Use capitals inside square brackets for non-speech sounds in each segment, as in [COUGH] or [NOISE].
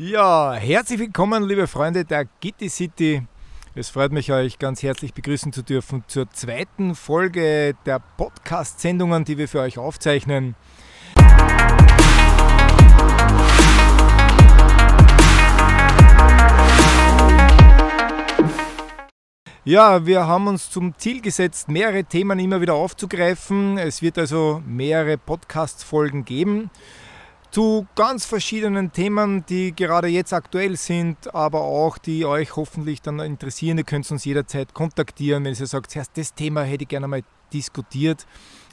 Ja, herzlich willkommen, liebe Freunde der Gitti City. Es freut mich, euch ganz herzlich begrüßen zu dürfen zur zweiten Folge der Podcast-Sendungen, die wir für euch aufzeichnen. Ja, wir haben uns zum Ziel gesetzt, mehrere Themen immer wieder aufzugreifen. Es wird also mehrere Podcast-Folgen geben zu ganz verschiedenen Themen, die gerade jetzt aktuell sind, aber auch die euch hoffentlich dann interessieren. Ihr könnt uns jederzeit kontaktieren, wenn ihr sagt, das Thema hätte ich gerne mal diskutiert.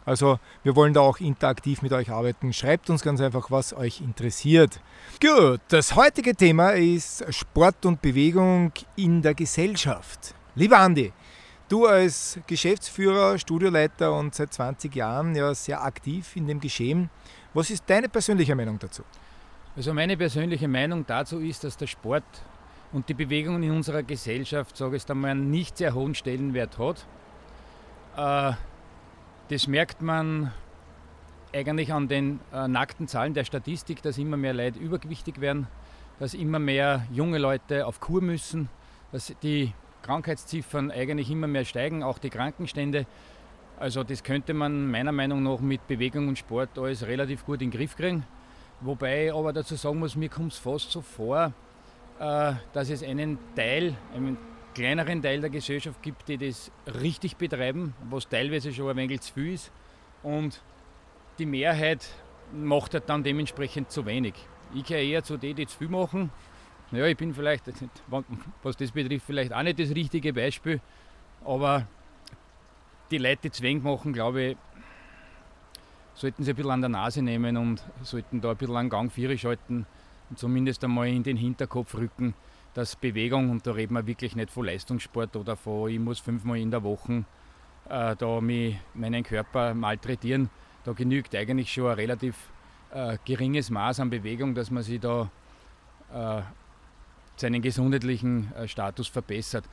Also wir wollen da auch interaktiv mit euch arbeiten. Schreibt uns ganz einfach, was euch interessiert. Gut, das heutige Thema ist Sport und Bewegung in der Gesellschaft. Lieber Andi, du als Geschäftsführer, Studioleiter und seit 20 Jahren ja sehr aktiv in dem Geschehen, was ist deine persönliche Meinung dazu? Also meine persönliche Meinung dazu ist, dass der Sport und die Bewegung in unserer Gesellschaft, sage ich es einmal, einen nicht sehr hohen Stellenwert hat. Äh, das merkt man eigentlich an den äh, nackten Zahlen der Statistik, dass immer mehr Leute übergewichtig werden, dass immer mehr junge Leute auf Kur müssen, dass die Krankheitsziffern eigentlich immer mehr steigen, auch die Krankenstände. Also das könnte man meiner Meinung nach mit Bewegung und Sport alles relativ gut in den Griff kriegen. Wobei ich aber dazu sagen muss, mir kommt es fast so vor, äh, dass es einen Teil, einen kleineren Teil der Gesellschaft gibt, die das richtig betreiben, was teilweise schon ein wenig zu viel ist. Und die Mehrheit macht halt dann dementsprechend zu wenig. Ich gehe eher zu denen, die zu viel machen ja, ich bin vielleicht, [LAUGHS] was das betrifft, vielleicht auch nicht das richtige Beispiel, aber die Leute, die Zwang machen, glaube ich, sollten sie ein bisschen an der Nase nehmen und sollten da ein bisschen an Gang 4 schalten und zumindest einmal in den Hinterkopf rücken, dass Bewegung, und da reden wir wirklich nicht von Leistungssport oder von, ich muss fünfmal in der Woche äh, da mich, meinen Körper malträtieren, da genügt eigentlich schon ein relativ äh, geringes Maß an Bewegung, dass man sich da äh, seinen gesundheitlichen äh, Status verbessert.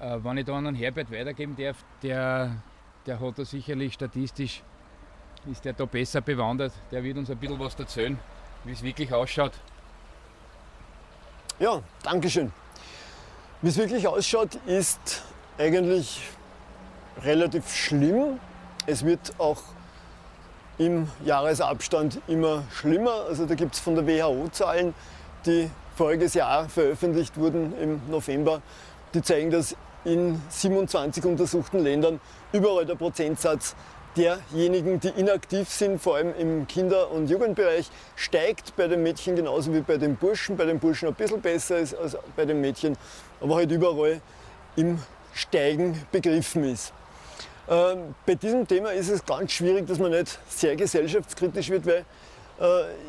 Äh, wenn ich da an Herbert weitergeben darf, der, der hat da sicherlich statistisch, ist der da besser bewandert. Der wird uns ein bisschen was erzählen, wie es wirklich ausschaut. Ja, danke schön. Wie es wirklich ausschaut, ist eigentlich relativ schlimm. Es wird auch im Jahresabstand immer schlimmer. Also da gibt es von der WHO Zahlen, die voriges Jahr veröffentlicht wurden im November, die zeigen, dass in 27 untersuchten Ländern überall der Prozentsatz derjenigen, die inaktiv sind, vor allem im Kinder- und Jugendbereich, steigt bei den Mädchen genauso wie bei den Burschen. Bei den Burschen ein bisschen besser ist als bei den Mädchen, aber halt überall im Steigen begriffen ist. Ähm, bei diesem Thema ist es ganz schwierig, dass man nicht sehr gesellschaftskritisch wird, weil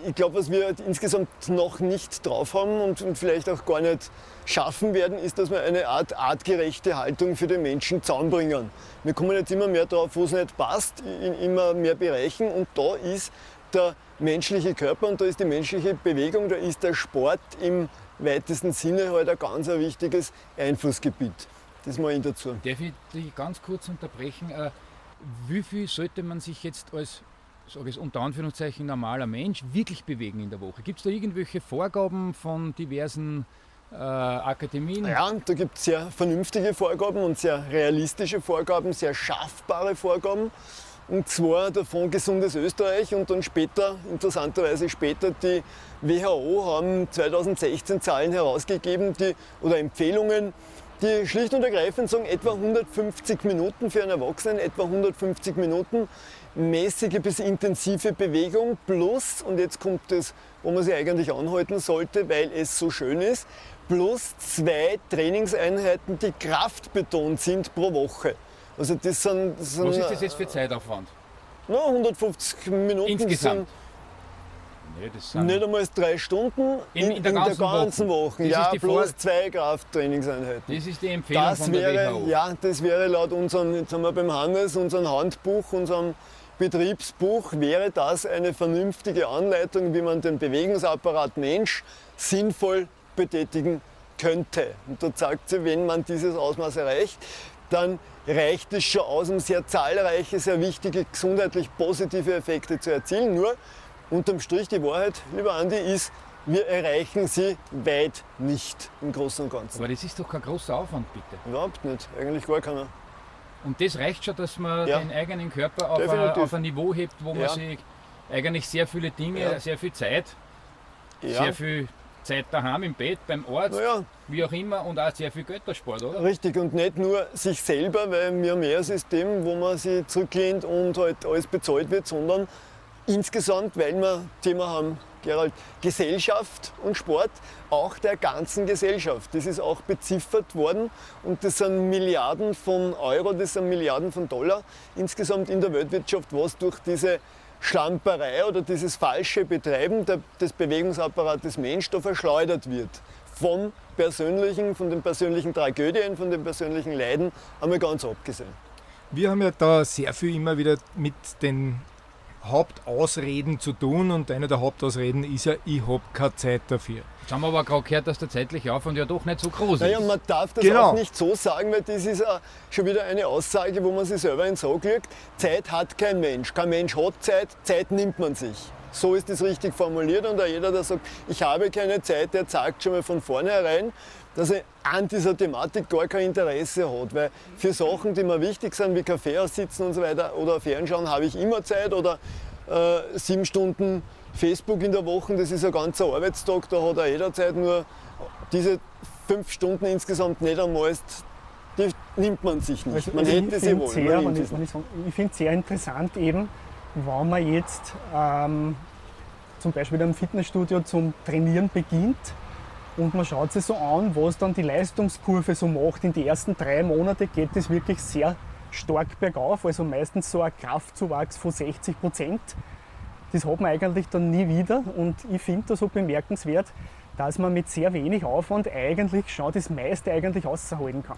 ich glaube, was wir insgesamt noch nicht drauf haben und, vielleicht auch gar nicht schaffen werden, ist, dass wir eine Art artgerechte Haltung für den Menschen zusammenbringen. Wir kommen jetzt immer mehr drauf, wo es nicht passt, in immer mehr Bereichen und da ist der menschliche Körper und da ist die menschliche Bewegung, da ist der Sport im weitesten Sinne halt ein ganz ein wichtiges Einflussgebiet. Das mal ich dazu. Darf ich dich ganz kurz unterbrechen? Äh, wie viel sollte man sich jetzt als sage ich unter Anführungszeichen, normaler Mensch wirklich bewegen in der Woche? Gibt es da irgendwelche Vorgaben von diversen äh, Akademien? Ja, da gibt es sehr vernünftige Vorgaben und sehr realistische Vorgaben, sehr schaffbare Vorgaben. Und zwar der Fonds Gesundes Österreich und dann später, interessanterweise später, die WHO haben 2016 Zahlen herausgegeben die, oder Empfehlungen, die schlicht und ergreifend sagen, etwa 150 Minuten für einen Erwachsenen, etwa 150 Minuten mäßige bis intensive Bewegung plus, und jetzt kommt das, wo man sich eigentlich anhalten sollte, weil es so schön ist, plus zwei Trainingseinheiten, die kraftbetont sind pro Woche. Also das sind, das sind Was ist das jetzt für Zeitaufwand? Na, 150 Minuten. Insgesamt? Nee, das sind nicht einmal drei Stunden in, in, der ganzen, der ganzen Woche. Woche. Ja, plus zwei Krafttrainingseinheiten. Das ist die Empfehlung das von wäre, der WHO. Ja, das wäre laut unserem, jetzt haben wir beim Hannes, unserem Handbuch, unserem Betriebsbuch wäre das eine vernünftige Anleitung, wie man den Bewegungsapparat Mensch sinnvoll betätigen könnte. Und da sagt sie, wenn man dieses Ausmaß erreicht, dann reicht es schon aus, um sehr zahlreiche, sehr wichtige, gesundheitlich positive Effekte zu erzielen. Nur unterm Strich die Wahrheit, lieber Andi, ist, wir erreichen sie weit nicht im Großen und Ganzen. Aber das ist doch kein großer Aufwand, bitte. Überhaupt nicht, eigentlich gar keiner. Und das reicht schon, dass man Ja. den eigenen Körper auf ein, auf ein Niveau hebt, wo man Ja. sich eigentlich sehr viele Dinge, Ja. sehr viel Zeit, Ja, sehr viel Zeit daheim im Bett, beim Arzt, naja, wie auch immer und auch sehr viel Geld der Sport, oder? richtig. Und nicht nur sich selber, weil wir haben eher ein System, wo man sich zurücklehnt und halt alles bezahlt wird, sondern insgesamt, weil wir Thema haben, Gerald, Gesellschaft und Sport, auch der ganzen Gesellschaft. Das ist auch beziffert worden und das sind Milliarden von Euro, das sind Milliarden von Dollar insgesamt in der Weltwirtschaft, was durch diese Schlamperei oder dieses falsche Betreiben des Bewegungsapparates Mensch da verschleudert wird. Vom persönlichen, von den persönlichen Tragödien, von den persönlichen Leiden, einmal ganz abgesehen. Wir haben ja da sehr viel immer wieder mit den Hauptausreden zu tun und eine der Hauptausreden ist ja, ich habe keine Zeit dafür. Jetzt haben wir aber gerade gehört, dass der zeitliche Aufwand ja doch nicht so groß Naja, ist. man darf das Genau. auch nicht so sagen, weil das ist auch schon wieder eine Aussage, wo man sich selber ins Auge lügt. Zeit hat kein Mensch. Kein Mensch hat Zeit, Zeit nimmt man sich. So ist es richtig formuliert und auch jeder, der sagt, ich habe keine Zeit, der sagt schon mal von vornherein, dass er an dieser Thematik gar kein Interesse hat. Weil für Sachen, die mir wichtig sind, wie Kaffee aussitzen und so weiter oder Fernschauen, habe ich immer Zeit oder äh, sieben Stunden Facebook in der Woche, das ist ein ganzer Arbeitstag, da hat er jederzeit nur diese fünf Stunden insgesamt nicht einmal, die nimmt man sich nicht. Also, man also hätte ich sie finde wohl. sehr, man nimmt ich, finde es sehr interessant eben, wenn man jetzt ähm, zum Beispiel im Fitnessstudio zum Trainieren beginnt und man schaut sich so an, was dann die Leistungskurve so macht. In die ersten drei Monate geht es wirklich sehr stark bergauf, also meistens so ein Kraftzuwachs von 60 Prozent. Das hat man eigentlich dann nie wieder und ich finde das so bemerkenswert, dass man mit sehr wenig Aufwand eigentlich schon das meiste eigentlich aushalten kann.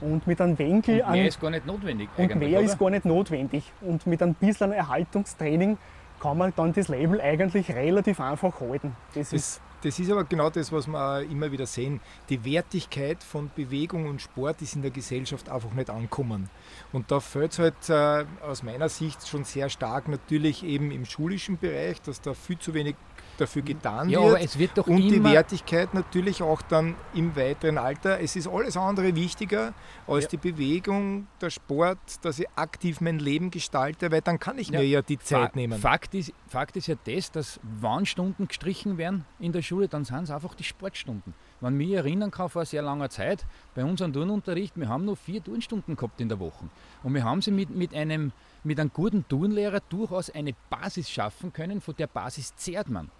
Und mit einem Winkel Und mehr ist gar nicht notwendig. und mehr oder? ist gar nicht notwendig. Und mit ein bisschen Erhaltungstraining kann man dann das Label eigentlich relativ einfach halten. Das ist Das, ist aber genau das, was wir immer wieder sehen. Die Wertigkeit von Bewegung und Sport ist in der Gesellschaft einfach nicht ankommen. Und da fällt es halt äh, aus meiner Sicht schon sehr stark natürlich eben im schulischen Bereich, dass da viel zu wenig dafür getan ja, wird. aber es wird doch und die. Wertigkeit natürlich auch dann im weiteren Alter. Es ist alles andere wichtiger als Ja. die Bewegung, der Sport, dass ich aktiv mein Leben gestalte, weil dann kann ich Ja. mir ja die Zeit Fa- nehmen. Fakt ist, Fakt ist ja das, dass wann Stunden gestrichen werden in der Schule, dann sind es einfach die Sportstunden. Wenn ich mich erinnern kann, vor sehr langer Zeit, bei unserem Turnunterricht, wir haben nur vier Turnstunden gehabt in der Woche. Und wir haben sie mit, mit, einem, mit einem guten Turnlehrer durchaus eine Basis schaffen können, von der Basis zehrt man.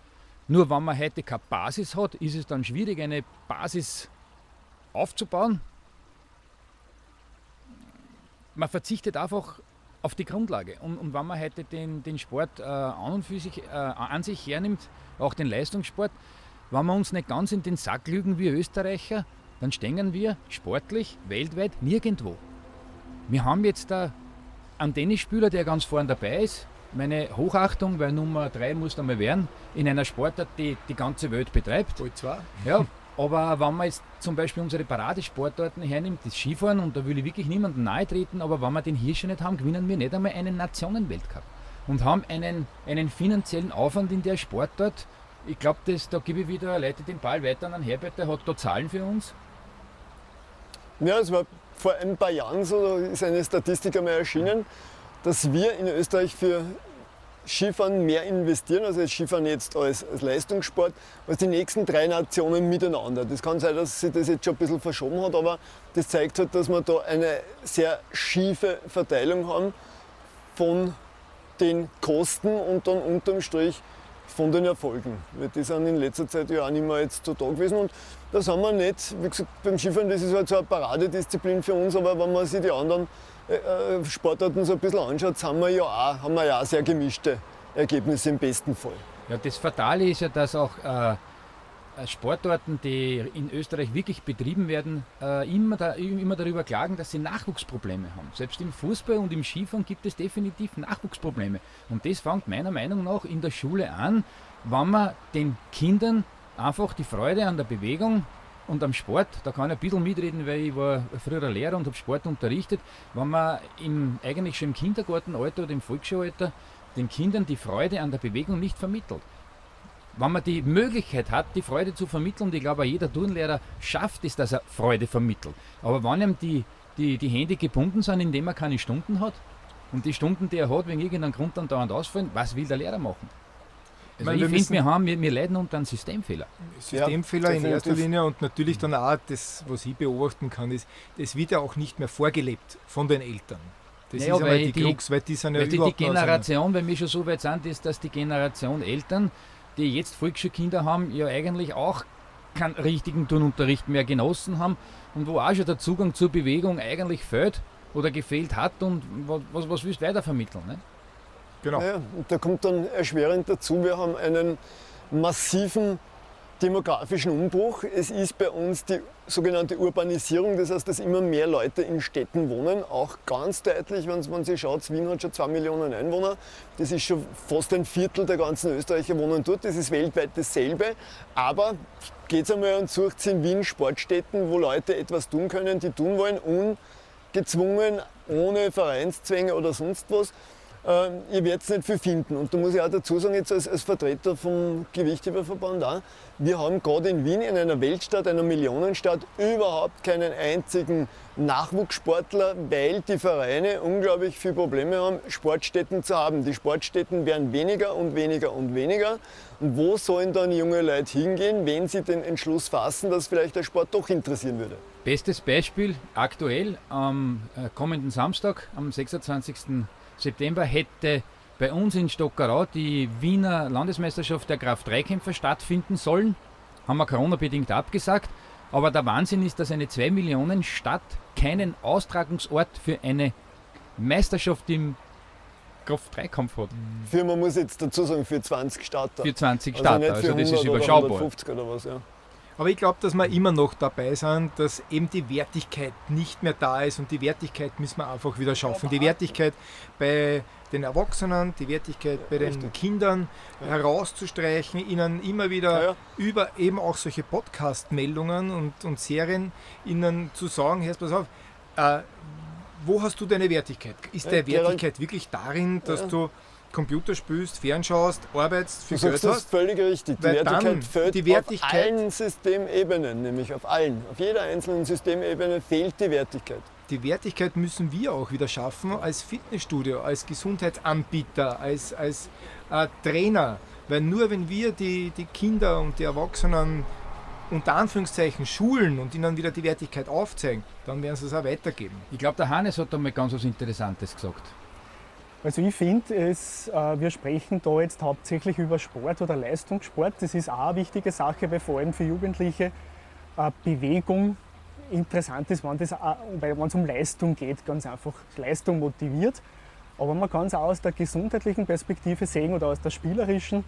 Nur wenn man heute keine Basis hat, ist es dann schwierig, eine Basis aufzubauen. Man verzichtet einfach auf die Grundlage. Und, und wenn man heute den, den Sport äh, an und für sich, äh, an sich hernimmt, auch den Leistungssport, wenn wir uns nicht ganz in den Sack lügen wie Österreicher, dann stehen wir sportlich weltweit nirgendwo. Wir haben jetzt da einen Tennisspieler, der ganz vorne dabei ist. Meine Hochachtung, weil Nummer 3 muss einmal werden, in einer Sportart, die die ganze Welt betreibt. Bald zwei. Ja, aber wenn man jetzt zum Beispiel unsere Paradesportarten hernimmt, das Skifahren, und da will ich wirklich niemandem nahe treten, aber wenn wir den hier schon nicht haben, gewinnen wir nicht einmal einen Nationenweltcup. Und haben einen, einen finanziellen Aufwand in der Sportart. Ich glaube, da gebe ich wieder, leite den Ball weiter an Herbert, der hat da Zahlen für uns. Ja, es war vor ein paar Jahren so, ist eine Statistik einmal erschienen, dass wir in Österreich für Skifahren mehr investieren, also Skifahren jetzt als, als Leistungssport, als die nächsten drei Nationen miteinander. Das kann sein, dass sich das jetzt schon ein bisschen verschoben hat, aber das zeigt halt, dass wir da eine sehr schiefe Verteilung haben von den Kosten und dann unterm Strich von den Erfolgen. Weil die sind in letzter Zeit ja auch nicht mehr jetzt so da gewesen. Und da sind wir nicht, wie gesagt, beim Skifahren, das ist halt so eine Paradedisziplin für uns, aber wenn man sich die anderen äh, äh, Sportarten so ein bisschen anschaut, sind wir ja auch, haben wir ja auch sehr gemischte Ergebnisse im besten Fall. Ja, das Fatale ist ja, dass auch äh, Sportarten, die in Österreich wirklich betrieben werden, äh, immer, da, immer darüber klagen, dass sie Nachwuchsprobleme haben. Selbst im Fußball und im Skifahren gibt es definitiv Nachwuchsprobleme. Und das fängt meiner Meinung nach in der Schule an, wenn man den Kindern einfach die Freude an der Bewegung und am Sport, da kann ich ein bisschen mitreden, weil ich war früher Lehrer und habe Sport unterrichtet, wenn man im, eigentlich schon im Kindergartenalter oder im Volksschulalter den Kindern die Freude an der Bewegung nicht vermittelt. Wenn man die Möglichkeit hat, die Freude zu vermitteln, und ich glaube, jeder Turnlehrer schafft es, dass er Freude vermittelt. Aber wenn ihm die, die, die Hände gebunden sind, indem er keine Stunden hat, und die Stunden, die er hat, wegen irgendeinem Grund dann dauernd ausfallen, was will der Lehrer machen? Also ich, ich finde, wir, haben, wir, wir leiden unter einem Systemfehler. Systemfehler ja, in erster Linie und natürlich dann auch das, was ich beobachten kann, ist, das wird ja auch nicht mehr vorgelebt von den Eltern. Das naja, ist aber die, die Krux, weil die sind ja die, die Generation, wenn wir schon so weit sind, ist, dass die Generation Eltern, die jetzt Volksschulkinder haben, ja eigentlich auch keinen richtigen Turnunterricht mehr genossen haben und wo auch schon der Zugang zur Bewegung eigentlich fehlt oder gefehlt hat und was, was willst du weiter vermitteln? Ne? Genau. Naja, und da kommt dann erschwerend dazu, wir haben einen massiven demografischen Umbruch. Es ist bei uns die sogenannte Urbanisierung, das heißt, dass immer mehr Leute in Städten wohnen. Auch ganz deutlich, wenn man sich schaut, Wien hat schon zwei Millionen Einwohner. Das ist schon fast ein Viertel der ganzen Österreicher wohnen dort. Das ist weltweit dasselbe. Aber geht es einmal und sucht in Wien Sportstätten, wo Leute etwas tun können, die tun wollen, ungezwungen, ohne Vereinszwänge oder sonst was. Ähm, ihr werdet nicht viel finden. Und da muss ich auch dazu sagen, jetzt als, als Vertreter vom Gewichtheberverband auch, wir haben gerade in Wien, in einer Weltstadt, einer Millionenstadt, überhaupt keinen einzigen Nachwuchssportler, weil die Vereine unglaublich viele Probleme haben, Sportstätten zu haben. Die Sportstätten werden weniger und weniger und weniger. Und wo sollen dann junge Leute hingehen, wenn sie den Entschluss fassen, dass vielleicht der Sport doch interessieren würde? Bestes Beispiel aktuell am äh, kommenden Samstag, am 26. September hätte bei uns in Stockerau die Wiener Landesmeisterschaft der Kraft-3-Kämpfer stattfinden sollen. Haben wir Corona-bedingt abgesagt. Aber der Wahnsinn ist, dass eine 2 Millionen Stadt keinen Austragungsort für eine Meisterschaft im Kraft-3-Kampf hat. Für, man muss jetzt dazu sagen, für 20 Starter. Für 20 also Starter, also, also das ist überschaubar. Oder 150 oder was, ja. Aber ich glaube, dass wir immer noch dabei sind, dass eben die Wertigkeit nicht mehr da ist und die Wertigkeit müssen wir einfach wieder schaffen. Die Wertigkeit bei den Erwachsenen, die Wertigkeit bei den Kindern herauszustreichen, ihnen immer wieder ja, über eben auch solche Podcast-Meldungen und, und Serien ihnen zu sagen, hörst pass auf, äh, wo hast du deine Wertigkeit? Ist deine Wertigkeit wirklich darin, dass du Computer spielst, fernschaust, arbeitest, viel du Geld hast. Das ist völlig richtig. Die Wertigkeit fehlt die Wertigkeit, auf allen Systemebenen, nämlich auf allen. Auf jeder einzelnen Systemebene fehlt die Wertigkeit. Die Wertigkeit müssen wir auch wieder schaffen als Fitnessstudio, als Gesundheitsanbieter, als, als äh, Trainer. Weil nur wenn wir die, die Kinder und die Erwachsenen unter Anführungszeichen schulen und ihnen wieder die Wertigkeit aufzeigen, dann werden sie es auch weitergeben. Ich glaube, der Hannes hat da mal ganz was Interessantes gesagt. Also ich finde, äh, wir sprechen da jetzt hauptsächlich über Sport oder Leistungssport. Das ist auch eine wichtige Sache, weil vor allem für Jugendliche äh, Bewegung interessant ist, wenn es um Leistung geht, ganz einfach Leistung motiviert. Aber man kann es auch aus der gesundheitlichen Perspektive sehen oder aus der spielerischen.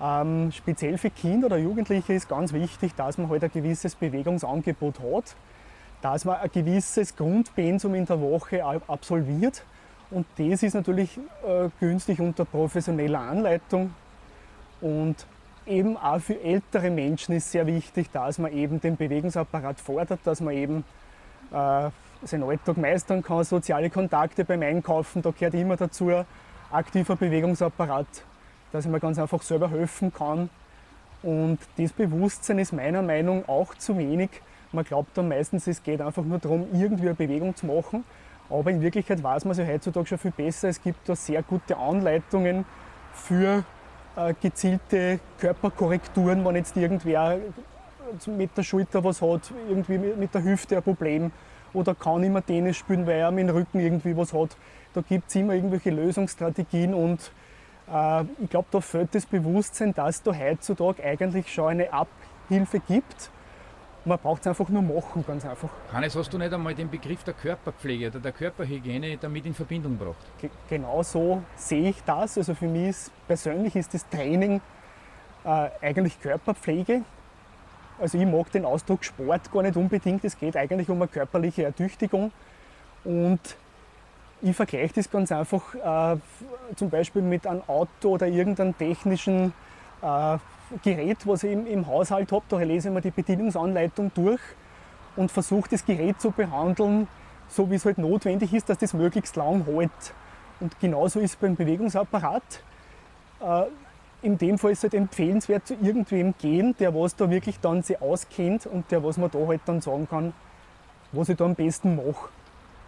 Ähm, speziell für Kinder oder Jugendliche ist ganz wichtig, dass man halt ein gewisses Bewegungsangebot hat, dass man ein gewisses Grundpensum in der Woche absolviert und das ist natürlich äh, günstig unter professioneller Anleitung. Und eben auch für ältere Menschen ist sehr wichtig, dass man eben den Bewegungsapparat fordert, dass man eben äh, seinen Alltag meistern kann, soziale Kontakte beim Einkaufen, da gehört immer dazu aktiver Bewegungsapparat, dass man ganz einfach selber helfen kann. Und das Bewusstsein ist meiner Meinung nach auch zu wenig. Man glaubt dann meistens, es geht einfach nur darum, irgendwie eine Bewegung zu machen. Aber in Wirklichkeit weiß man es ja heutzutage schon viel besser. Es gibt da sehr gute Anleitungen für äh, gezielte Körperkorrekturen, wenn jetzt irgendwer mit der Schulter was hat, irgendwie mit der Hüfte ein Problem oder kann immer Tennis spielen, weil er mit dem Rücken irgendwie was hat. Da gibt es immer irgendwelche Lösungsstrategien und äh, ich glaube, da fehlt das Bewusstsein, dass da heutzutage eigentlich schon eine Abhilfe gibt man braucht es einfach nur machen, ganz einfach. Hannes, hast du nicht einmal den Begriff der Körperpflege oder der Körperhygiene damit in Verbindung gebracht? Ge genau so sehe ich das. Also für mich ist, persönlich ist das Training äh, eigentlich Körperpflege. Also ich mag den Ausdruck Sport gar nicht unbedingt. Es geht eigentlich um eine körperliche Ertüchtigung. Und ich vergleiche das ganz einfach äh, zum Beispiel mit einem Auto oder irgendeinem technischen äh, Gerät, was ich im, Haushalt habe, da lese ich mir die Bedienungsanleitung durch und versuche das Gerät zu behandeln, so wie es halt notwendig ist, dass das möglichst lang hält. Und genauso ist es beim Bewegungsapparat. Äh, in dem Fall ist es halt empfehlenswert zu irgendwem gehen, der was da wirklich dann sich auskennt und der was man da halt dann sagen kann, was ich da am besten mache,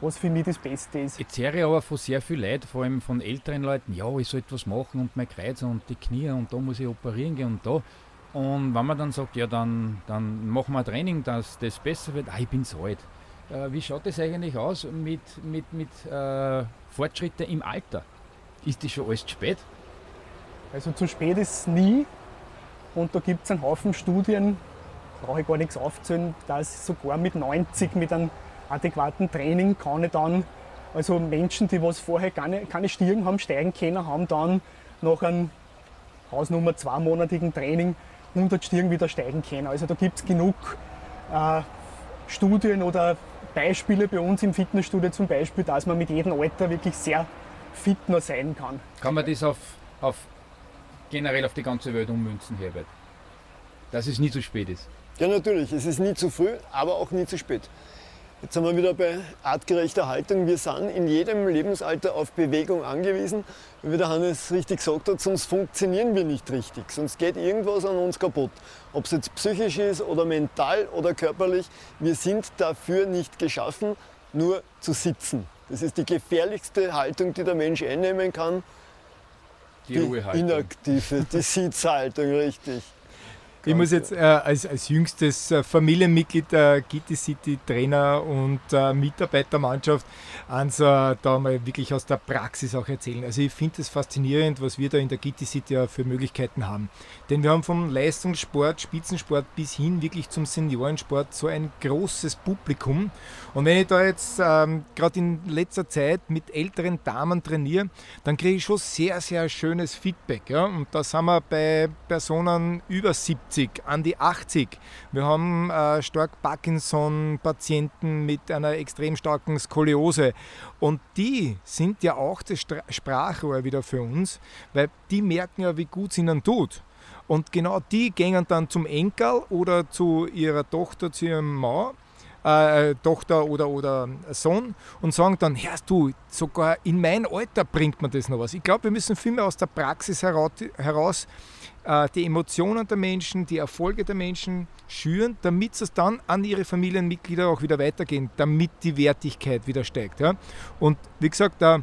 was für mich das Beste ist. Jetzt höre ich aber von sehr viel Leuten, vor allem von älteren Leuten, ja, ich soll etwas machen und mein Kreuz und die Knie und da muss ich operieren gehen und da. Und wenn man dann sagt, ja, dann, dann machen wir ein Training, dass das besser wird, ah, ich bin so alt. Äh, wie schaut das eigentlich aus mit, mit, mit äh, Fortschritten im Alter? Ist das schon alles zu spät? Also zu spät ist es nie. Und da gibt es einen Haufen Studien, brauche ich gar nichts aufzählen, dass sogar mit 90, mit einem adäquaten Training kann ich dann, also Menschen, die was vorher keine, keine Stirn haben, steigen können, haben dann nach einem Hausnummer zweimonatigen Training 100 Stirn wieder steigen können. Also da gibt es genug äh, Studien oder Beispiele bei uns im Fitnessstudio zum Beispiel, dass man mit jedem Alter wirklich sehr fit noch sein kann. Kann man das auf, auf generell auf die ganze Welt ummünzen, Herbert? Dass es nie zu spät ist. Ja, natürlich. Es ist nie zu früh, aber auch nie zu spät. Jetzt sind wir wieder bei artgerechter Haltung. Wir sind in jedem Lebensalter auf Bewegung angewiesen. Wie der Hannes richtig gesagt hat, sonst funktionieren wir nicht richtig. Sonst geht irgendwas an uns kaputt. Ob es jetzt psychisch ist oder mental oder körperlich. Wir sind dafür nicht geschaffen, nur zu sitzen. Das ist die gefährlichste Haltung, die der Mensch einnehmen kann. Die, die inaktive, die Sitzhaltung, richtig. Ich muss jetzt äh, als, als jüngstes äh, Familienmitglied der Gitti City Trainer und äh, Mitarbeitermannschaft ans, äh, da mal wirklich aus der Praxis auch erzählen. Also ich finde es faszinierend, was wir da in der Gitti City ja für Möglichkeiten haben. Denn wir haben vom Leistungssport, Spitzensport bis hin wirklich zum Seniorensport so ein großes Publikum. Und wenn ich da jetzt ähm, gerade in letzter Zeit mit älteren Damen trainiere, dann kriege ich schon sehr, sehr schönes Feedback. Ja? Und da sind wir bei Personen über 70 70, an die 80. Wir haben äh, stark Parkinson-Patienten mit einer extrem starken Skoliose. Und die sind ja auch das Sprachrohr wieder für uns, weil die merken ja, wie gut es ihnen tut. Und genau die gehen dann zum Enkel oder zu ihrer Tochter, zu ihrem Mann äh, Tochter oder, oder Sohn und sagen dann, hörst du, sogar in mein Alter bringt man das noch was. Ich glaube, wir müssen viel mehr aus der Praxis heraus, heraus äh, die Emotionen der Menschen, die Erfolge der Menschen schüren, damit es dann an ihre Familienmitglieder auch wieder weitergehen, damit die Wertigkeit wieder steigt. Ja? Und wie gesagt, äh,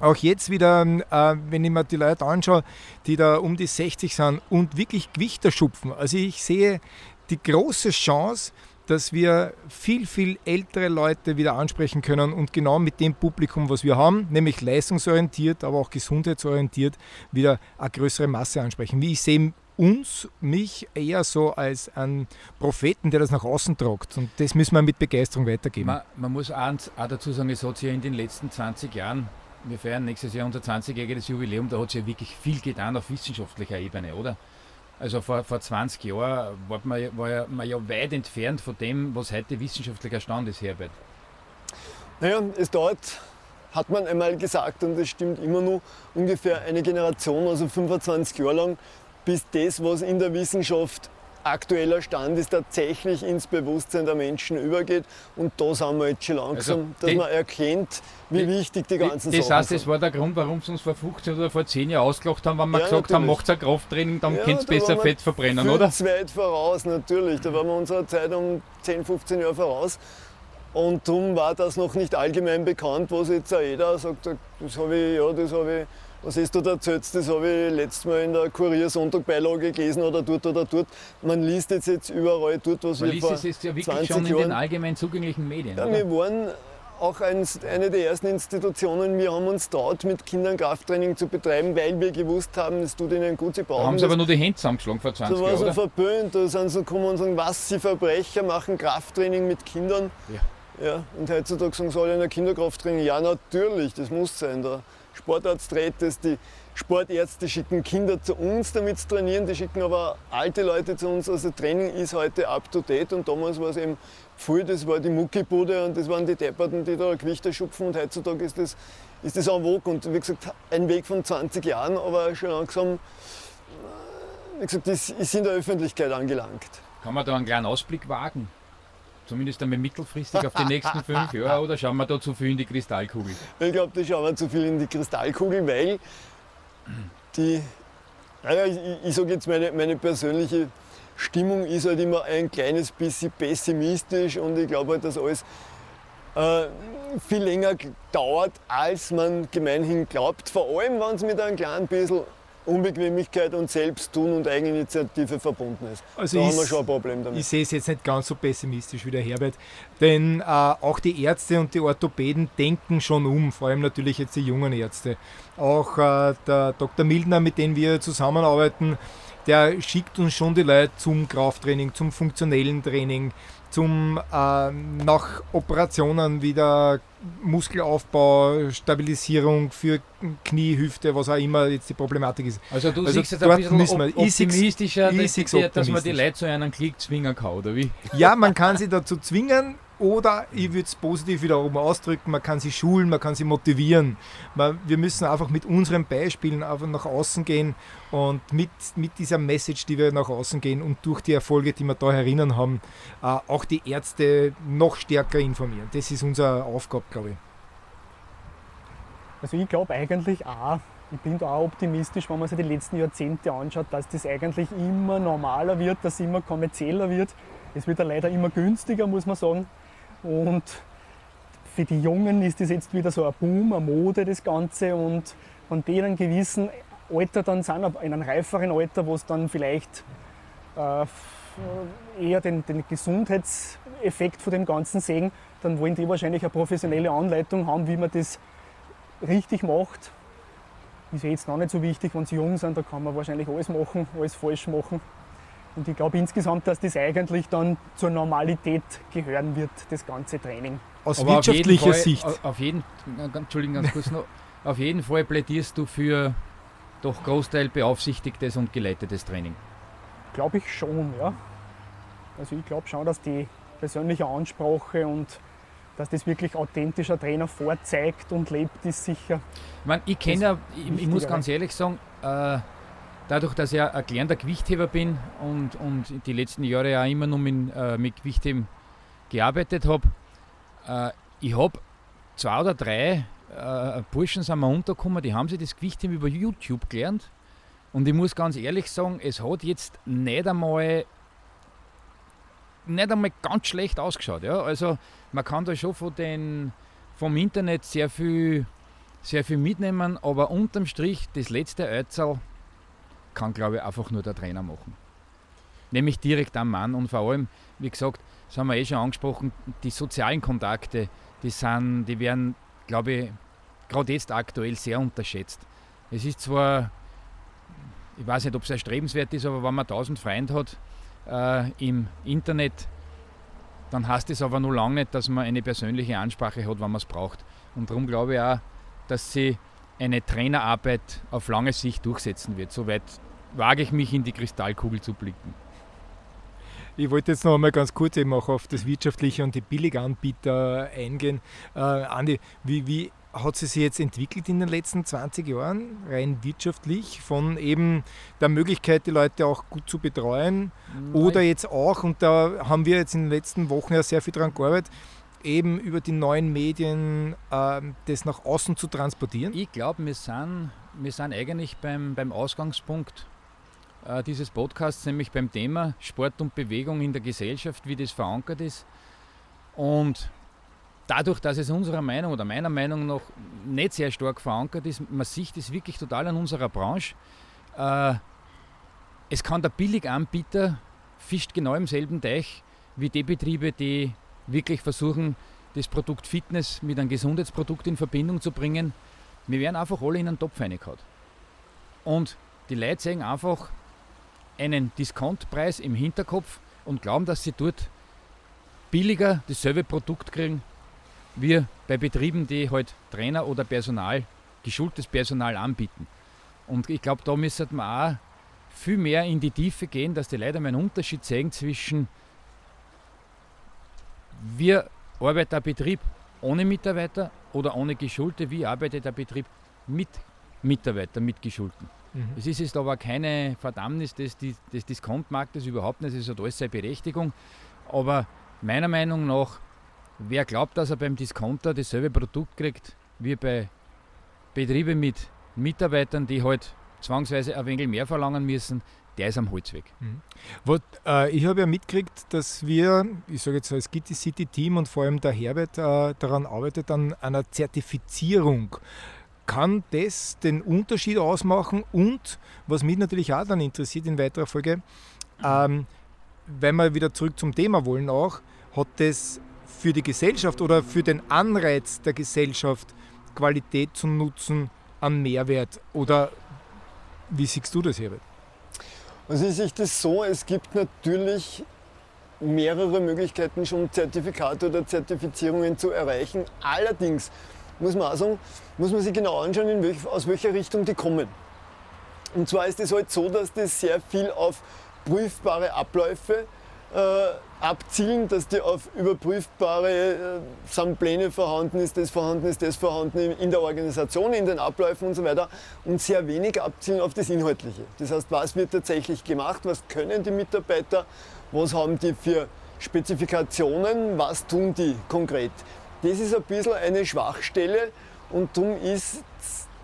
auch jetzt wieder, äh, wenn ich mir die Leute anschaue, die da um die 60 sind und wirklich Gewichter schupfen. Also ich sehe die große Chance, dass wir viel, viel ältere Leute wieder ansprechen können und genau mit dem Publikum, was wir haben, nämlich leistungsorientiert, aber auch gesundheitsorientiert, wieder eine größere Masse ansprechen. Wie ich sehe uns, mich eher so als einen Propheten, der das nach außen tragt. Und das müssen wir mit Begeisterung weitergeben. Man, man muss auch dazu sagen, es hat sich ja in den letzten 20 Jahren, wir feiern nächstes Jahr unser 20-jähriges Jubiläum, da hat sich ja wirklich viel getan auf wissenschaftlicher Ebene, oder? Also vor, vor 20 Jahren war man, war man ja weit entfernt von dem, was heute wissenschaftlicher Stand ist, Herbert. Naja, es dauert, hat man einmal gesagt, und das stimmt immer noch, ungefähr eine Generation, also 25 Jahre lang, bis das, was in der Wissenschaft aktueller Stand ist, tatsächlich ins Bewusstsein der Menschen übergeht. Und da sind wir jetzt schon langsam, also dass man erkennt, wie wichtig die ganzen das Sachen heißt, sind. Das war der Grund, warum sie uns vor 15 oder vor 10 Jahren ausgelacht haben, wenn wir ja, gesagt natürlich. haben, macht ein Krafttraining, dann ja, könnt ihr besser Fett verbrennen, oder? weit voraus, natürlich. Da waren wir unserer Zeit um 10, 15 Jahre voraus. Und darum war das noch nicht allgemein bekannt, was jetzt auch jeder sagt, das habe ich, ja, das habe ich was ist du da erzählt, das habe ich letztes Mal in der Kurier Sonntag-Beilage gelesen oder dort oder dort. Man liest jetzt, jetzt überall dort, was Man wir vor es ist ja wirklich schon in den allgemein zugänglichen Medien. Ja, wir waren auch ein, eine der ersten Institutionen, wir haben uns dort mit Kindern Krafttraining zu betreiben, weil wir gewusst haben, es tut ihnen gut, sie brauchen Da haben sie aber nur die Hände zusammengeschlagen vor 20 Jahren, Da war so verböhnt, da sind sie gekommen und sagen, was, sie Verbrecher machen Krafttraining mit Kindern. Ja. ja und heutzutage sagen sie alle in der Kinderkrafttraining, ja natürlich, das muss sein. Da Sportarzt das, die Sportärzte schicken Kinder zu uns, damit sie trainieren, die schicken aber alte Leute zu uns. Also Training ist heute up to date und damals war es eben voll, das war die Muckibude und das waren die Depperten, die da Gewichte schupfen und heutzutage ist das, ist das en vogue und wie gesagt, ein Weg von 20 Jahren, aber schon langsam, wie gesagt, ist, ist in der Öffentlichkeit angelangt. Kann man da einen kleinen Ausblick wagen? Zumindest einmal mittelfristig auf die nächsten [LAUGHS] fünf Jahre oder schauen wir da zu viel in die Kristallkugel? Ich glaube, da schauen wir zu viel in die Kristallkugel, weil die Naja, ich, ich sage jetzt, meine, meine persönliche Stimmung ist halt immer ein kleines bisschen pessimistisch und ich glaube halt, dass alles äh, viel länger dauert, als man gemeinhin glaubt. Vor allem, wenn es mit einem kleinen bisschen Unbequemlichkeit und Selbsttun und Eigeninitiative verbunden ist. Also da ich, haben wir schon ein Problem damit. Ich sehe es jetzt nicht ganz so pessimistisch wie der Herbert, denn äh, auch die Ärzte und die Orthopäden denken schon um, vor allem natürlich jetzt die jungen Ärzte. Auch äh, der Dr. Mildner, mit dem wir zusammenarbeiten, der schickt uns schon die Leute zum Krafttraining, zum funktionellen Training, zum äh, nach Operationen wieder Muskelaufbau, Stabilisierung für Knie, Hüfte, was auch immer jetzt die Problematik ist. Also du Also siehst jetzt ein bisschen op optimistischer, dass, die- dass man die optimistisch. Leute zu einem Klick zwingen kann, oder wie? Ja, man kann sie dazu zwingen oder ich würde es positiv wiederum ausdrücken, man kann sie schulen, man kann sie motivieren. Man, wir müssen einfach mit unseren Beispielen einfach nach außen gehen und mit, mit dieser Message, die wir nach außen gehen und durch die Erfolge, die wir da herinnen haben, äh, auch die Ärzte noch stärker informieren. Das ist unsere Aufgabe, glaube ich. Also ich glaube eigentlich auch, ich bin da auch optimistisch, wenn man sich die letzten Jahrzehnte anschaut, dass das eigentlich immer normaler wird, dass es immer kommerzieller wird. Es wird ja leider immer günstiger, muss man sagen. Und für die Jungen ist das jetzt wieder so ein Boom, eine Mode, das Ganze. Und wenn die in einem gewissen Alter dann sind, in einem reiferen Alter, wo es dann vielleicht äh, eher den, den Gesundheitseffekt von dem Ganzen sehen, dann wollen die wahrscheinlich eine professionelle Anleitung haben, wie man das richtig macht. Ist ja jetzt noch nicht so wichtig, wenn sie jung sind, da kann man wahrscheinlich alles machen, alles falsch machen. Und ich glaube insgesamt, dass das eigentlich dann zur Normalität gehören wird, das ganze Training. Aus Aber auf wirtschaftlicher Fall- Sicht. Auf jeden, Entschuldigung, ganz kurz noch. Auf jeden Fall plädierst du für doch Großteil beaufsichtigtes und geleitetes Training. Glaube ich schon, ja. Also ich glaube schon, dass die persönliche Ansprache und dass das wirklich authentischer Trainer vorzeigt und lebt, ist sicher. Ich, meine, ich kenne ja, ich, ich muss ganz ehrlich sagen, äh, dadurch, dass ich ein gelernter Gewichtheber bin und, und die letzten Jahre ja immer nur mit, äh, mit Gewichtheben gearbeitet habe, äh, ich habe zwei oder drei äh, Burschen sind mir untergekommen, die haben sich das Gewichtheben über YouTube gelernt. Und ich muss ganz ehrlich sagen, es hat jetzt nicht einmal nicht einmal ganz schlecht ausgeschaut. Ja? Also man kann da schon von den, vom Internet sehr viel, sehr viel mitnehmen, aber unterm Strich das letzte Ötzal kann, glaube ich, einfach nur der Trainer machen. Nämlich direkt am Mann und vor allem, wie gesagt, das haben wir eh schon angesprochen, die sozialen Kontakte, die, sind, die werden, glaube ich, gerade jetzt aktuell sehr unterschätzt. Es ist zwar, ich weiß nicht, ob es erstrebenswert ist, aber wenn man 1000 Freunde hat äh, im Internet, dann heißt es aber nur lange nicht, dass man eine persönliche Ansprache hat, wenn man es braucht. Und darum glaube ich auch, dass sie eine Trainerarbeit auf lange Sicht durchsetzen wird. Soweit wage ich mich in die Kristallkugel zu blicken. Ich wollte jetzt noch einmal ganz kurz eben auch auf das Wirtschaftliche und die Billiganbieter eingehen. Äh, Andi, wie, wie hat sie sich jetzt entwickelt in den letzten 20 Jahren, rein wirtschaftlich, von eben der Möglichkeit, die Leute auch gut zu betreuen oder jetzt auch, und da haben wir jetzt in den letzten Wochen ja sehr viel daran gearbeitet, eben über die neuen Medien äh, das nach außen zu transportieren? Ich glaube, wir sind, wir sind eigentlich beim, beim Ausgangspunkt äh, dieses Podcasts, nämlich beim Thema Sport und Bewegung in der Gesellschaft, wie das verankert ist. Und dadurch, dass es unserer Meinung oder meiner Meinung nach nicht sehr stark verankert ist, man sieht es wirklich total an unserer Branche. Äh, es kann der Billiganbieter fischt genau im selben Teich wie die Betriebe, die wirklich versuchen, das Produkt Fitness mit einem Gesundheitsprodukt in Verbindung zu bringen. Wir werden einfach alle in einen Topf reingehauen. Und die Leute sehen einfach einen Diskontpreis im Hinterkopf und glauben, dass sie dort billiger dasselbe Produkt kriegen, wie bei Betrieben, die halt Trainer oder Personal, geschultes Personal anbieten. Und ich glaube, da müsste man auch viel mehr in die Tiefe gehen, dass die mal einen Unterschied sehen zwischen wie arbeitet der Betrieb ohne Mitarbeiter oder ohne Geschulte, wie arbeitet der Betrieb mit Mitarbeitern, mit Geschulten. Mhm. Es ist jetzt aber keine Verdammnis des, des Diskontmarktes, überhaupt nicht, es hat alles seine Berechtigung. Aber meiner Meinung nach, wer glaubt, dass er beim Discounter dasselbe Produkt kriegt wie bei Betrieben mit Mitarbeitern, die halt zwangsweise ein wenig mehr verlangen müssen, der ist am Holzweg. Mhm. Was, äh, ich habe ja mitgekriegt, dass wir, ich sage jetzt als Gitti City Team und vor allem der Herbert äh, daran arbeitet, an einer Zertifizierung. Kann das den Unterschied ausmachen? Und was mich natürlich auch dann interessiert in weiterer Folge, ähm, wenn wir wieder zurück zum Thema wollen auch, hat das für die Gesellschaft oder für den Anreiz der Gesellschaft Qualität zu nutzen an Mehrwert? Oder wie siehst du das, Herbert? Also ich sehe das so, es gibt natürlich mehrere Möglichkeiten, schon Zertifikate oder Zertifizierungen zu erreichen. Allerdings muss man auch sagen, muss man sich genau anschauen, welch, aus welcher Richtung die kommen. Und zwar ist es halt so, dass das sehr viel auf prüfbare Abläufe äh, abzielen, dass die auf überprüfbare, äh, sind Pläne vorhanden, ist das vorhanden, ist das vorhanden in der Organisation, in den Abläufen und so weiter und sehr wenig abzielen auf das Inhaltliche. Das heißt, was wird tatsächlich gemacht, was können die Mitarbeiter, was haben die für Spezifikationen, was tun die konkret. Das ist ein bisschen eine Schwachstelle und darum ist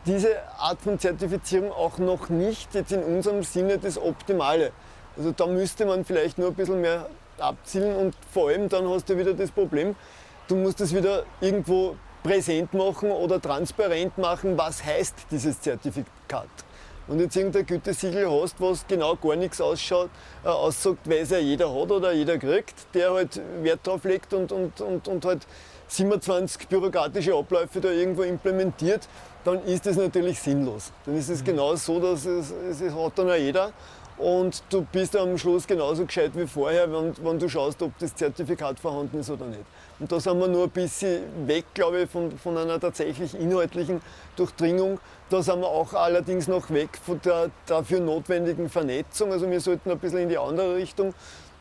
diese Art von Zertifizierung auch noch nicht jetzt in unserem Sinne das Optimale. Also da müsste man vielleicht nur ein bisschen mehr abzielen und vor allem dann hast du wieder das Problem, du musst es wieder irgendwo präsent machen oder transparent machen, was heißt dieses Zertifikat. Du jetzt irgendein Gütesiegel hast, was genau gar nichts ausschaut, äh, aussagt, weil es ja jeder hat oder jeder kriegt, der halt Wert drauf legt und, und, und, und halt 27 bürokratische Abläufe da irgendwo implementiert, dann ist das natürlich sinnlos. Dann ist es mhm. genau so, dass es, es hat dann ja jeder und du bist am Schluss genauso gescheit wie vorher, wenn, wenn, du schaust, ob das Zertifikat vorhanden ist oder nicht. Und da sind wir nur ein bisschen weg, glaube ich, von, von einer tatsächlich inhaltlichen Durchdringung. Da sind wir auch allerdings noch weg von der dafür notwendigen Vernetzung. Also wir sollten ein bisschen in die andere Richtung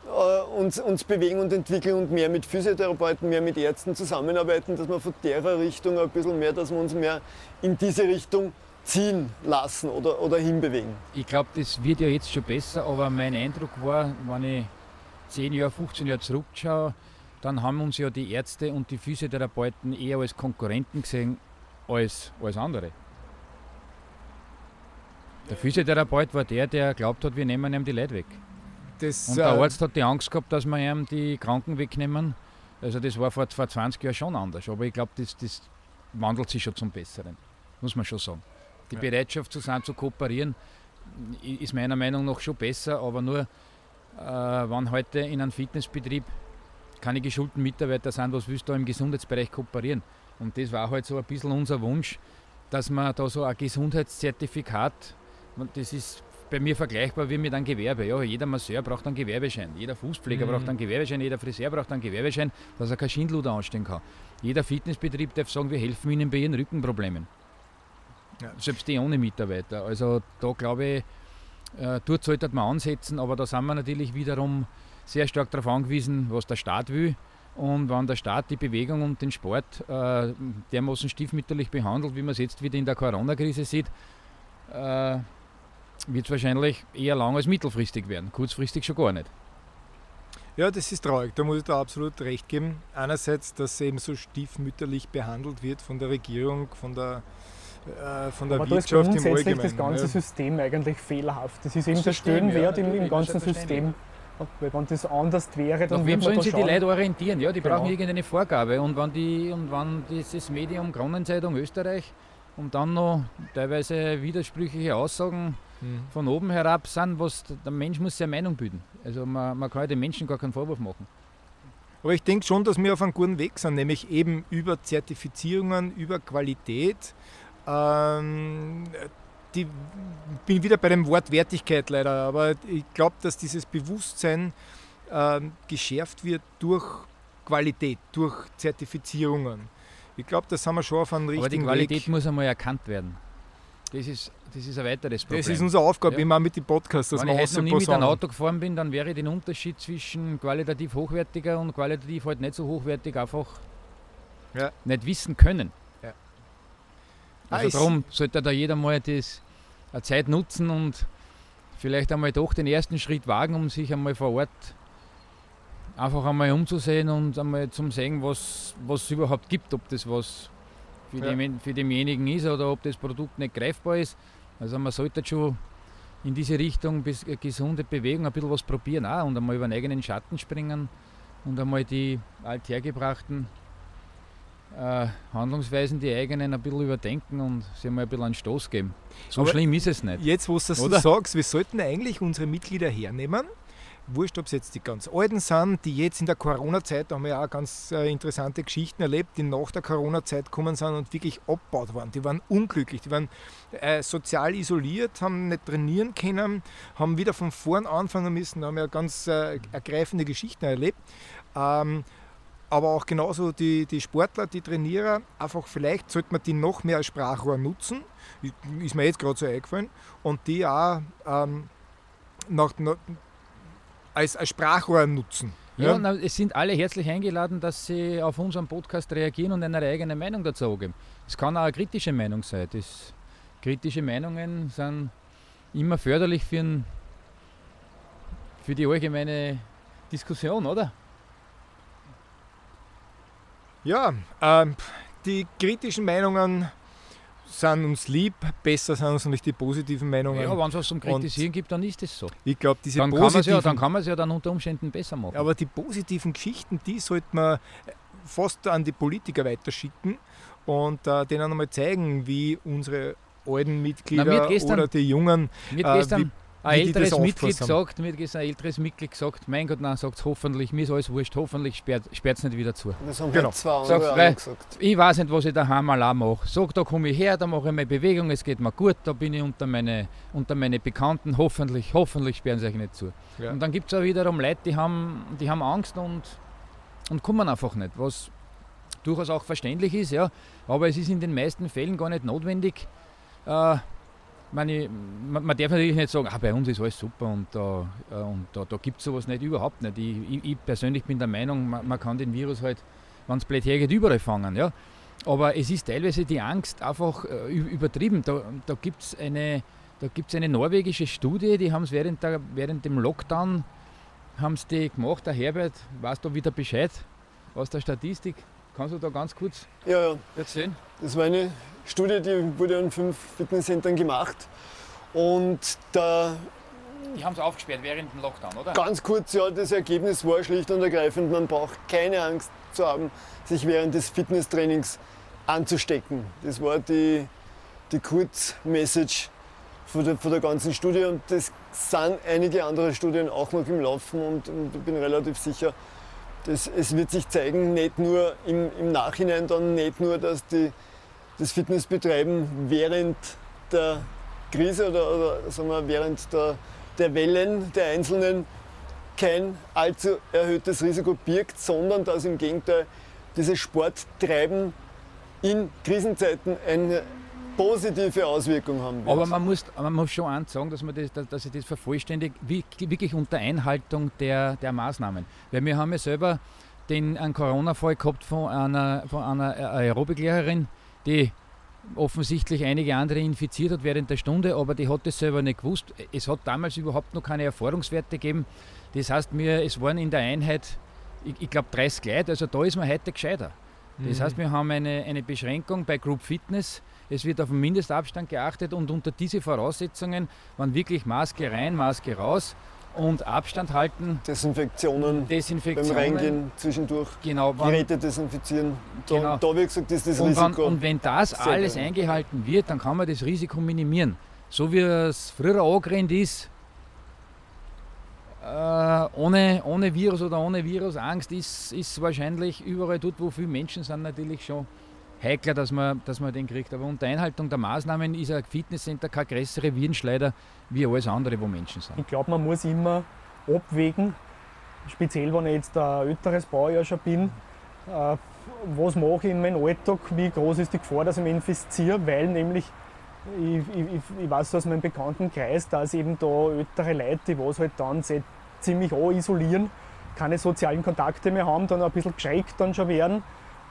äh, uns, uns bewegen und entwickeln und mehr mit Physiotherapeuten, mehr mit Ärzten zusammenarbeiten, dass wir von der Richtung ein bisschen mehr, dass wir uns mehr in diese Richtung ziehen lassen oder, oder hinbewegen? Ich glaube, das wird ja jetzt schon besser, aber mein Eindruck war, wenn ich 10 Jahre, 15 Jahre zurückschaue, dann haben uns ja die Ärzte und die Physiotherapeuten eher als Konkurrenten gesehen als, als andere. Der Physiotherapeut war der, der glaubt hat, wir nehmen ihm die Leute weg. Das, und der äh, Arzt hat die Angst gehabt, dass wir ihm die Kranken wegnehmen. Also das war vor, vor 20 Jahren schon anders. Aber ich glaube, das, das wandelt sich schon zum Besseren. Muss man schon sagen. Die ja. Bereitschaft zu sein, zu kooperieren, ist meiner Meinung nach schon besser, aber nur, äh, wenn heute in einem Fitnessbetrieb keine geschulten Mitarbeiter sind, was willst du da im Gesundheitsbereich kooperieren? Und das war halt so ein bisschen unser Wunsch, dass man da so ein Gesundheitszertifikat, das ist bei mir vergleichbar wie mit einem Gewerbe. Ja, jeder Masseur braucht einen Gewerbeschein, jeder Fußpfleger mhm. braucht einen Gewerbeschein, jeder Friseur braucht einen Gewerbeschein, dass er kein Schindluder anstehen kann. Jeder Fitnessbetrieb darf sagen, wir helfen ihnen bei ihren Rückenproblemen. Ja. Selbst die ohne Mitarbeiter. Also da glaube ich, äh, dort sollte man ansetzen, aber da sind wir natürlich wiederum sehr stark darauf angewiesen, was der Staat will. Und wenn der Staat die Bewegung und den Sport äh, dermaßen stiefmütterlich behandelt, wie man es jetzt wieder in der Corona-Krise sieht, äh, wird es wahrscheinlich eher lang als mittelfristig werden. Kurzfristig schon gar nicht. Ja, das ist traurig. Da muss ich da absolut recht geben. Einerseits, dass eben so stiefmütterlich behandelt wird von der Regierung, von der äh, von der Aber Wirtschaft da ist grundsätzlich das ganze ja. System eigentlich fehlerhaft. Das ist eben der Stellenwert ja, im, im ganzen System. Weil wenn das anders wäre, dann Nach wem sollen sich die Leute orientieren? Ja, die genau. brauchen irgendeine Vorgabe. Und wenn, die, und wenn dieses Medium Kronenzeitung Österreich und dann noch teilweise widersprüchliche Aussagen mhm. von oben herab sind, was der Mensch muss seine Meinung bilden. Also man, man kann den Menschen gar keinen Vorwurf machen. Aber ich denke schon, dass wir auf einem guten Weg sind, nämlich eben über Zertifizierungen, über Qualität ähm, die, bin wieder bei dem Wort Wertigkeit leider, aber ich glaube, dass dieses Bewusstsein ähm, geschärft wird durch Qualität, durch Zertifizierungen. Ich glaube, das haben wir schon auf einem richtigen Weg. Aber die Qualität Weg. muss einmal erkannt werden. Das ist, das ist ein weiteres Problem. Das ist unsere Aufgabe, ja. immer mit dem Podcast. Wenn ich heute noch nie mit einem Auto gefahren bin, dann wäre den Unterschied zwischen qualitativ hochwertiger und qualitativ halt nicht so hochwertig einfach ja. nicht wissen können. Also darum sollte da jeder mal das eine Zeit nutzen und vielleicht einmal doch den ersten Schritt wagen, um sich einmal vor Ort einfach einmal umzusehen und einmal zum sehen, was es überhaupt gibt, ob das was für, ja. dem, für demjenigen ist oder ob das Produkt nicht greifbar ist. Also man sollte schon in diese Richtung bis, äh, gesunde Bewegung ein bisschen was probieren auch und einmal über den eigenen Schatten springen und einmal die althergebrachten äh, Handlungsweisen, die eigenen ein bisschen überdenken und sich mal ein bisschen einen Stoß geben. So Aber schlimm ist es nicht. Jetzt, wo du das so sagst, wir sollten eigentlich unsere Mitglieder hernehmen. Wurscht, ob es jetzt die ganz Alten sind, die jetzt in der Corona-Zeit, da haben wir ja auch ganz äh, interessante Geschichten erlebt, die nach der Corona-Zeit gekommen sind und wirklich abgebaut waren. Die waren unglücklich, die waren äh, sozial isoliert, haben nicht trainieren können, haben wieder von vorn anfangen müssen, da haben wir ja ganz äh, ergreifende Geschichten erlebt. Ähm, aber auch genauso die, die Sportler, die Trainierer, einfach vielleicht sollte man die noch mehr als Sprachrohr nutzen, ist mir jetzt gerade so eingefallen, und die auch ähm, nach, als, als Sprachrohr nutzen. Ja, na, es sind alle herzlich eingeladen, dass sie auf unseren Podcast reagieren und eine eigene Meinung dazu geben. Es kann auch eine kritische Meinung sein. Das, kritische Meinungen sind immer förderlich für, ein, für die allgemeine Diskussion, oder? Ja, ähm, die kritischen Meinungen sind uns lieb, besser sind uns natürlich die positiven Meinungen. Ja, wenn es was zum Kritisieren gibt, dann ist es so. ich glaube, diese Dann kann positiven, ja, dann kann man es ja dann unter Umständen besser machen. aber die positiven Geschichten, die sollte man fast an die Politiker weiterschicken und äh, denen einmal zeigen, wie unsere alten Mitglieder Na, gestern- oder die Jungen äh, gestern wie- ein die das älteres Mitglied gesagt, mir ein älteres Mitglied gesagt, mein Gott, nein, sagt hoffentlich, mir ist alles wurscht, hoffentlich sperrt es nicht wieder zu. Das haben Genau. halt zwei andere auch gesagt. Ich weiß nicht, was ich daheim allein mache. Sag, da komme ich her, da mache ich meine Bewegung, es geht mir gut, da bin ich unter meine, unter meine Bekannten, hoffentlich, hoffentlich sperren sie euch nicht zu. Ja. Und dann gibt es auch wiederum Leute, die haben, die haben Angst und, und kommen einfach nicht, was durchaus auch verständlich ist, ja. Aber es ist in den meisten Fällen gar nicht notwendig. Äh, meine, man, man darf natürlich nicht sagen, ah, bei uns ist alles super und da, äh, und da, da gibt es sowas nicht, überhaupt nicht. Ich, ich, ich persönlich bin der Meinung, man, man kann den Virus halt, wenn es blöd hergeht, überall fangen. Ja? Aber es ist teilweise die Angst einfach äh, übertrieben. Da, da gibt es eine, da gibt's eine norwegische Studie, die haben es während, der- während dem Lockdown haben's die gemacht. Der Herbert, weißt du wieder Bescheid aus der Statistik? Kannst du da ganz kurz Ja, ja. erzählen? Das war eine Studie, die wurde an fünf Fitnesscentern gemacht. Und da Die haben es aufgesperrt während dem Lockdown, oder? ganz kurz, ja, das Ergebnis war schlicht und ergreifend, man braucht keine Angst zu haben, sich während des Fitnesstrainings anzustecken. Das war die, die Kurzmessage von der, von der ganzen Studie und das sind einige andere Studien auch noch im Laufen und, und ich bin relativ sicher, dass es wird sich zeigen, nicht nur im, im Nachhinein dann, nicht nur, dass die, das Fitnessbetreiben während der Krise oder, oder sagen wir, während der, der Wellen der Einzelnen kein allzu erhöhtes Risiko birgt, sondern dass im Gegenteil dieses Sporttreiben in Krisenzeiten eine positive Auswirkung haben wird. Aber man muss, man muss schon eins sagen, dass, man das, dass, ich das vervollständigt, wie- wirklich unter Einhaltung der, der Maßnahmen. Weil wir haben ja selber den, einen Corona-Fall gehabt von einer, von einer Aerobiklehrerin, die offensichtlich einige andere infiziert hat während der Stunde, aber die hat das selber nicht gewusst. Es hat damals überhaupt noch keine Erfahrungswerte gegeben. Das heißt, wir, es waren in der Einheit, ich, ich glaube, 30 Leute, also da ist man heute gescheiter. Das heißt, wir haben eine, eine Beschränkung bei Group Fitness. Es wird auf den Mindestabstand geachtet und unter diese Voraussetzungen, wenn wirklich Maske rein, Maske raus und Abstand halten, Desinfektionen beim Desinfektion. Reingehen zwischendurch, Genau, wann, Geräte desinfizieren. Da, Genau. da wie gesagt, ist das und, wann, Risiko. und wenn das alles gering. eingehalten wird, dann kann man das Risiko minimieren. So wie es früher angerannt ist, äh, ohne, ohne Virus oder ohne Virusangst, ist, ist wahrscheinlich überall dort, wo viele Menschen sind, natürlich schon heikler, dass man, dass man den kriegt. Aber unter Einhaltung der Maßnahmen ist ein Fitnesscenter kein größere Virenschleider wie alles andere, wo Menschen sind. Ich glaube, man muss immer abwägen, speziell wenn ich jetzt ein älteres Baujahr schon bin, äh, was mache ich in meinem Alltag, wie groß ist die Gefahr, dass ich mich infiziere, weil nämlich ich, ich, ich- weiß aus meinem Bekanntenkreis, dass eben da ältere Leute, die was halt dann ziemlich isolieren, keine sozialen Kontakte mehr haben, dann ein bisschen geschreckt dann schon werden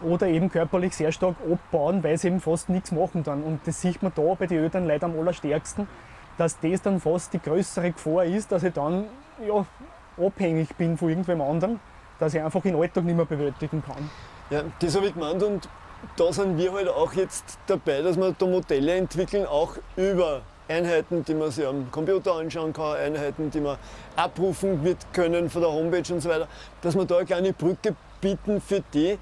oder eben körperlich sehr stark abbauen, weil sie eben fast nichts machen dann. Und das sieht man da bei den älteren Leuten am allerstärksten, dass das dann fast die größere Gefahr ist, dass ich dann ja, abhängig bin von irgendwem anderen, dass ich einfach den Alltag nicht mehr bewältigen kann. Ja, das habe ich gemeint und da sind wir halt auch jetzt dabei, dass wir da Modelle entwickeln, auch über Einheiten, die man sich am Computer anschauen kann, Einheiten, die man abrufen wird können von der Homepage und so weiter, dass wir da eine kleine Brücke bieten für die,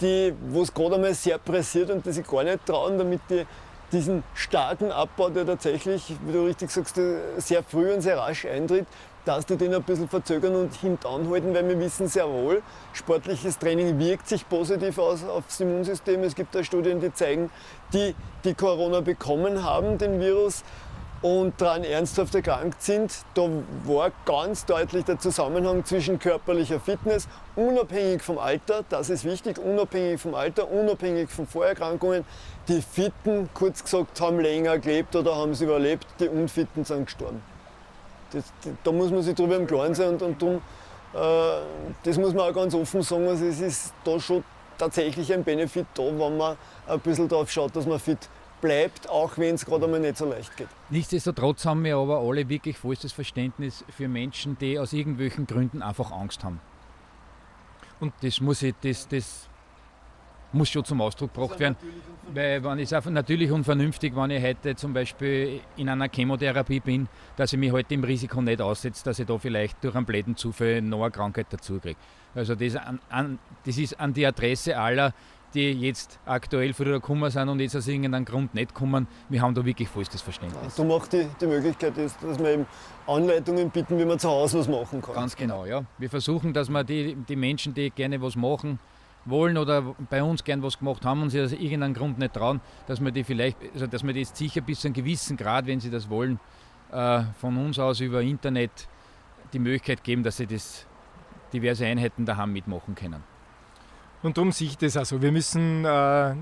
die, wo es gerade einmal sehr pressiert und die sich gar nicht trauen, damit die diesen starken Abbau, der tatsächlich, wie du richtig sagst, sehr früh und sehr rasch eintritt, dass die den ein bisschen verzögern und hintanhalten, weil wir wissen sehr wohl, sportliches Training wirkt sich positiv aus aufs Immunsystem. Es gibt da Studien, die zeigen, die, die Corona bekommen haben, den Virus, und daran ernsthaft erkrankt sind, da war ganz deutlich der Zusammenhang zwischen körperlicher Fitness, unabhängig vom Alter, das ist wichtig, unabhängig vom Alter, unabhängig von Vorerkrankungen. Die Fitten, kurz gesagt, haben länger gelebt oder haben es überlebt, die Unfitten sind gestorben. Das, da muss man sich drüber im Klaren sein und, und darum, äh, das muss man auch ganz offen sagen, also es ist da schon tatsächlich ein Benefit da, wenn man ein bisschen darauf schaut, dass man fit bleibt, auch wenn es gerade einmal nicht so leicht geht. Nichtsdestotrotz haben wir aber alle wirklich vollstes Verständnis für Menschen, die aus irgendwelchen Gründen einfach Angst haben. Und das muss ich, das, das muss schon zum Ausdruck gebracht werden. Weil wenn ich einfach natürlich und vernünftig, wenn ich heute zum Beispiel in einer Chemotherapie bin, dass ich mich heute im Risiko nicht aussetze, dass ich da vielleicht durch einen bläden Zufall noch eine Krankheit dazu kriege. Also das, an, an, das ist an die Adresse aller, die jetzt aktuell früher gekommen sind und jetzt aus irgendeinem Grund nicht kommen. Wir haben da wirklich vollstes Verständnis. Du machst die, die Möglichkeit, ist, dass wir eben Anleitungen bieten, wie man zu Hause was machen kann. Ganz genau, ja. Wir versuchen, dass wir die, die Menschen, die gerne was machen, wollen oder bei uns gern was gemacht haben und sie aus irgendeinem Grund nicht trauen, dass wir die vielleicht, also dass wir die jetzt sicher bis zu einem gewissen Grad, wenn sie das wollen, äh, von uns aus über Internet die Möglichkeit geben, dass sie das diverse Einheiten daheim mitmachen können. Und darum sehe ich das also. Wir müssen äh,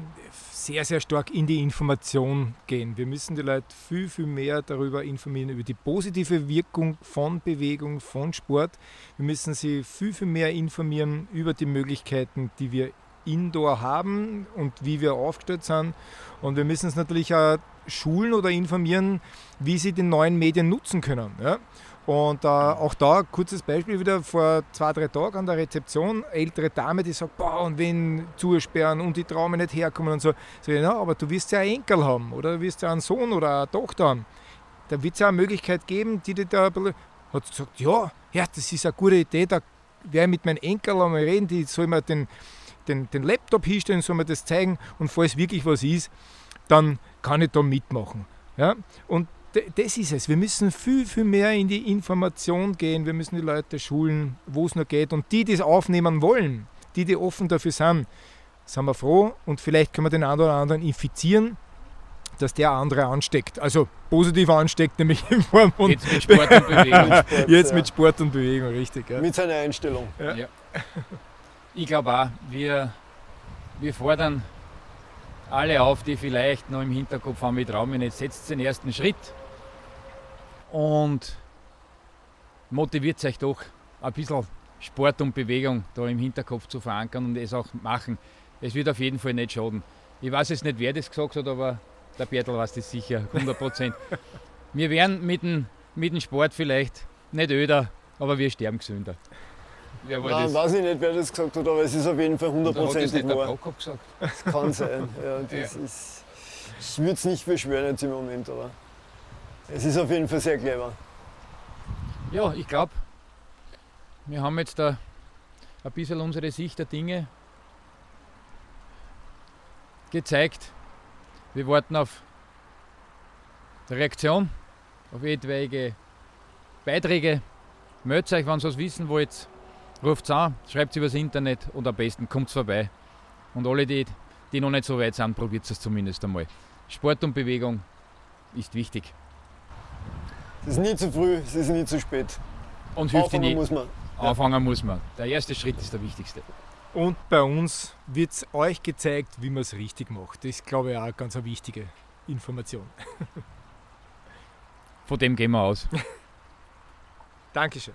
sehr, sehr stark in die Information gehen. Wir müssen die Leute viel, viel mehr darüber informieren, über die positive Wirkung von Bewegung, von Sport. Wir müssen sie viel, viel mehr informieren über die Möglichkeiten, die wir indoor haben und wie wir aufgestellt sind. Und wir müssen es natürlich auch schulen oder informieren, wie sie die neuen Medien nutzen können. Ja? Und äh, auch da, kurzes Beispiel wieder, vor zwei, drei Tagen an der Rezeption, ältere Dame, die sagt, boah, und wenn zusperren und die Traume nicht herkommen und so. Ich, ja, aber du wirst ja einen Enkel haben oder du wirst ja einen Sohn oder eine Tochter haben. Da wird es ja eine Möglichkeit geben, die dir da hat gesagt, ja, ja, das ist eine gute Idee, da werde ich mit meinem Enkel einmal reden, die soll mir den, den, den Laptop hinstellen, soll mir das zeigen und falls wirklich was ist, dann kann ich da mitmachen. Ja? Und das ist es. Wir müssen viel, viel mehr in die Information gehen. Wir müssen die Leute schulen, wo es nur geht. Und die, die es aufnehmen wollen, die, die offen dafür sind, sind wir froh. Und vielleicht können wir den einen oder anderen infizieren, dass der andere ansteckt. Also positiv ansteckt, nämlich in Form von. Jetzt mit Sport und Bewegung. [LAUGHS] Jetzt mit Sport und Bewegung, richtig. Ja. Mit seiner Einstellung. Ja. Ja. Ich glaube auch, wir, wir fordern alle auf, die vielleicht noch im Hinterkopf haben, ich traue mich nicht, setzt den ersten Schritt und motiviert euch doch ein bisschen Sport und Bewegung da im Hinterkopf zu verankern und es auch machen. Es wird auf jeden Fall nicht schaden. Ich weiß jetzt nicht, wer das gesagt hat, aber der Bertel weiß das sicher, 100 Prozent. [LAUGHS] wir werden mit dem, mit dem Sport vielleicht nicht öder, aber wir sterben gesünder. Wer war Nein, das? weiß ich nicht, wer das gesagt hat, aber es ist auf jeden Fall 100 Prozent wahr. gesagt? Das kann sein. Ja, das [LAUGHS] ja. Ist, ich würde es nicht beschwören jetzt im Moment, aber es ist auf jeden Fall sehr clever. Ja, ich glaube, wir haben jetzt da ein bisschen unsere Sicht der Dinge gezeigt. Wir warten auf die Reaktion, auf etwaige Beiträge. Meldet euch, wenn ihr was wissen wollt. Ruft es an, schreibt es übers Internet und am besten kommt vorbei. Und alle, die, die noch nicht so weit sind, probiert es zumindest einmal. Sport und Bewegung ist wichtig. Es ist nie zu früh, es ist nie zu spät. Und hilft Anfangen muss man. Anfangen muss man. Der erste Schritt ist der wichtigste. Und bei uns wird es euch gezeigt, wie man es richtig macht. Das ist, glaube ich, auch eine ganz wichtige Information. Von dem gehen wir aus. [LAUGHS] Dankeschön.